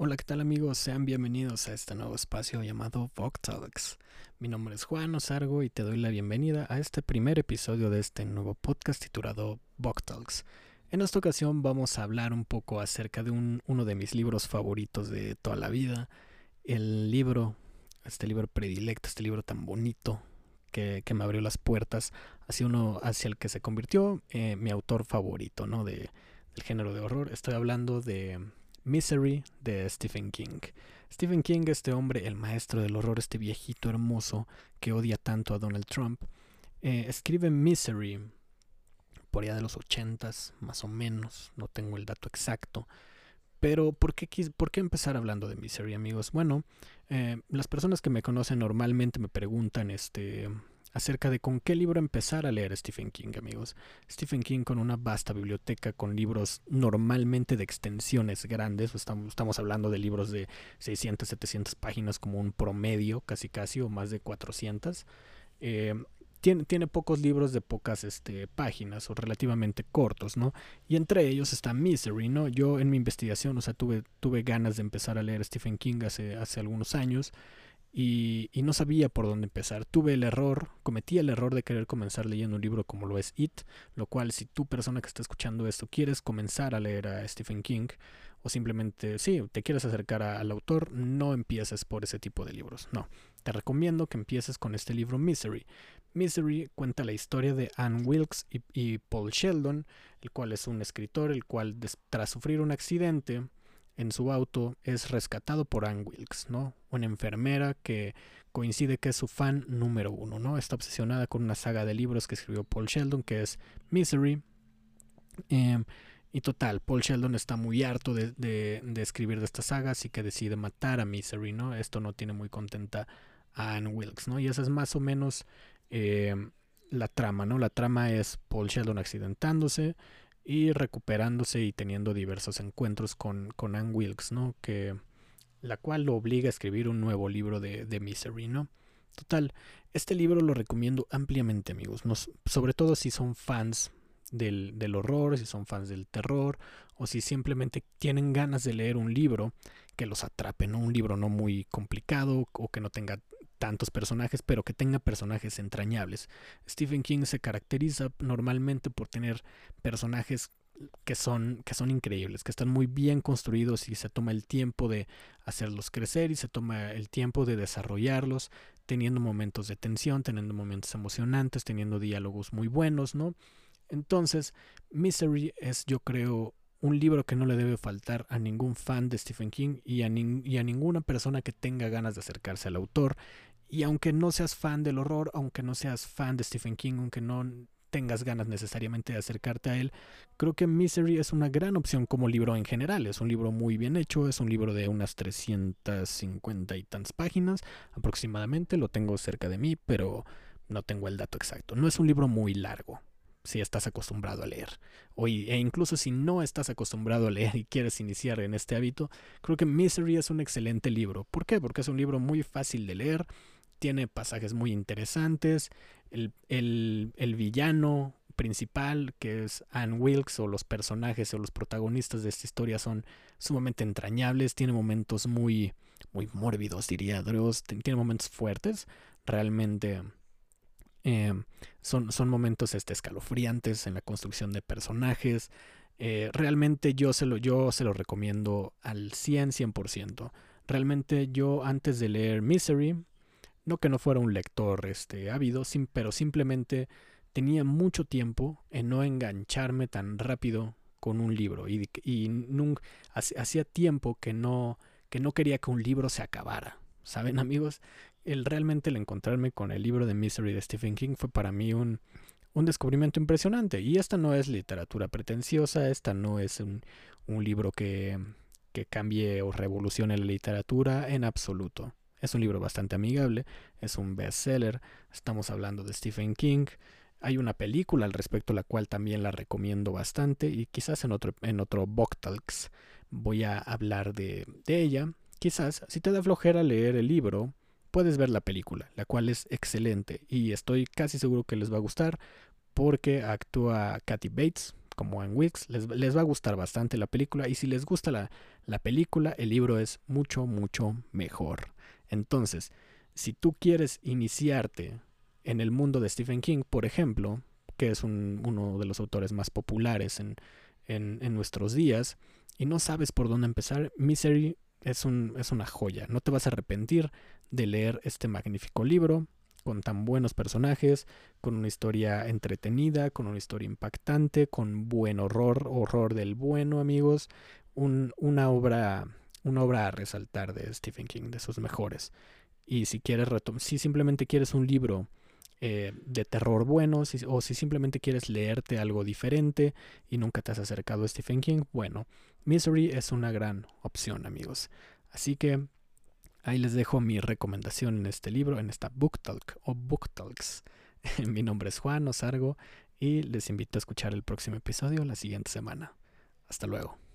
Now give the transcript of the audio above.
Hola, ¿qué tal amigos? Sean bienvenidos a este nuevo espacio llamado Talks. Mi nombre es Juan Osargo y te doy la bienvenida a este primer episodio de este nuevo podcast titulado Talks. En esta ocasión vamos a hablar un poco acerca de un, uno de mis libros favoritos de toda la vida, el libro, este libro predilecto, este libro tan bonito que, me abrió las puertas hacia uno hacia el que se convirtió eh, mi autor favorito, ¿no? De, del género de horror. Estoy hablando de Misery de Stephen King. Stephen King, este hombre, el maestro del horror, este viejito hermoso que odia tanto a Donald Trump, eh, escribe Misery por allá de los ochentas, más o menos, no tengo el dato exacto. Pero, ¿por qué, ¿por qué empezar hablando de Misery, amigos? Bueno, eh, las personas que me conocen normalmente me preguntan, este, acerca de con qué libro empezar a leer Stephen King, amigos. Stephen King con una vasta biblioteca con libros normalmente de extensiones grandes, estamos, estamos hablando de libros de 600, 700 páginas como un promedio, casi casi, o más de 400. Eh, tiene, tiene, pocos libros de pocas este, páginas o relativamente cortos, ¿no? Y entre ellos está Misery, ¿no? Yo en mi investigación, o sea, tuve, tuve ganas de empezar a leer Stephen King hace, hace algunos años y, no sabía por dónde empezar. Tuve el error, cometí el error de querer comenzar leyendo un libro como lo es It, lo cual si tú persona que está escuchando esto quieres comenzar a leer a Stephen King o simplemente, sí, te quieres acercar al autor, no empieces por ese tipo de libros, no. Te recomiendo que empieces con este libro Misery. Misery cuenta la historia de Anne Wilkes y, y Paul Sheldon, el cual es un escritor, el cual tras sufrir un accidente, en su auto es rescatado por Anne Wilkes, ¿no? Una enfermera que coincide que es su fan número uno, ¿no? Está obsesionada con una saga de libros que escribió Paul Sheldon, que es Misery. Em, y total, Paul Sheldon está muy harto de, escribir de esta saga, así que decide matar a Misery, ¿no? Esto no tiene muy contenta a Anne Wilkes, ¿no? Y esa es más o menos em, la trama, ¿no? La trama es Paul Sheldon accidentándose, y recuperándose y teniendo diversos encuentros con, con Anne Wilkes, ¿no? Que, la cual lo obliga a escribir un nuevo libro de, de Misery, ¿no? Total, este libro lo recomiendo ampliamente, amigos, sobre todo si son fans del, del, horror, si son fans del terror, o si simplemente tienen ganas de leer un libro que los atrape, ¿no? Un libro no muy complicado o que no tenga tantos personajes, pero que tenga personajes entrañables. Stephen King se caracteriza normalmente por tener personajes que son, que son increíbles, que están muy bien construidos y se toma el tiempo de hacerlos crecer y se toma el tiempo de desarrollarlos, teniendo momentos de tensión, teniendo momentos emocionantes, teniendo diálogos muy buenos, ¿no? Entonces, Misery es, yo creo, un libro que no le debe faltar a ningún fan de Stephen King y a, y a ninguna persona que tenga ganas de acercarse al autor y aunque no seas fan del horror, aunque no seas fan de Stephen King, aunque no tengas ganas necesariamente de acercarte a él, creo que Misery es una gran opción como libro en general. Es un libro muy bien hecho, es un libro de unas 350 y tantas páginas aproximadamente, lo tengo cerca de mí, pero no tengo el dato exacto. No es un libro muy largo si estás acostumbrado a leer. O, e incluso si no estás acostumbrado a leer y quieres iniciar en este hábito, creo que Misery es un excelente libro. ¿Por qué? Porque es un libro muy fácil de leer, tiene pasajes muy interesantes. El, el, villano principal, que es Anne Wilkes, o los personajes o los protagonistas de esta historia son sumamente entrañables. Tiene momentos muy, muy mórbidos, diría Dross. Tiene momentos fuertes. Realmente eh, son, son momentos este, escalofriantes en la construcción de personajes. Eh, realmente yo se, lo, yo se lo recomiendo al 100, 100%. Realmente yo antes de leer Misery, no que no fuera un lector este, ávido, pero simplemente tenía mucho tiempo en no engancharme tan rápido con un libro y, y hacía tiempo que no, que no quería que un libro se acabara. ¿Saben amigos? El realmente el encontrarme con el libro de Misery de Stephen King fue para mí un, un descubrimiento impresionante. Y esta no es literatura pretenciosa, esta no es un, un libro que, que cambie o revolucione la literatura en absoluto. Es un libro bastante amigable, es un bestseller, estamos hablando de Stephen King. Hay una película al respecto, la cual también la recomiendo bastante y quizás en otro, en otro Talks voy a hablar de, de ella. Quizás, si te da flojera leer el libro, puedes ver la película, la cual es excelente y estoy casi seguro que les va a gustar porque actúa Kathy Bates como en Wix, les, les, va a gustar bastante la película y si les gusta la, la película, el libro es mucho, mucho mejor. Entonces, si tú quieres iniciarte en el mundo de Stephen King, por ejemplo, que es uno de los autores más populares en, en, nuestros días, y no sabes por dónde empezar, Misery es, un, es una joya. No te vas a arrepentir de leer este magnífico libro con tan buenos personajes, con una historia entretenida, con una historia impactante, con buen horror, horror del bueno, amigos. una, obra, una obra a resaltar de Stephen King, de sus mejores. Y si quieres si simplemente quieres un libro eh, de terror bueno, o si simplemente quieres leerte algo diferente y nunca te has acercado a Stephen King, bueno, Misery es una gran opción, amigos. Así que ahí les dejo mi recomendación en este libro, en esta Book Talk o Book Talks. mi nombre es Juan Osargo y les invito a escuchar el próximo episodio la siguiente semana. Hasta luego.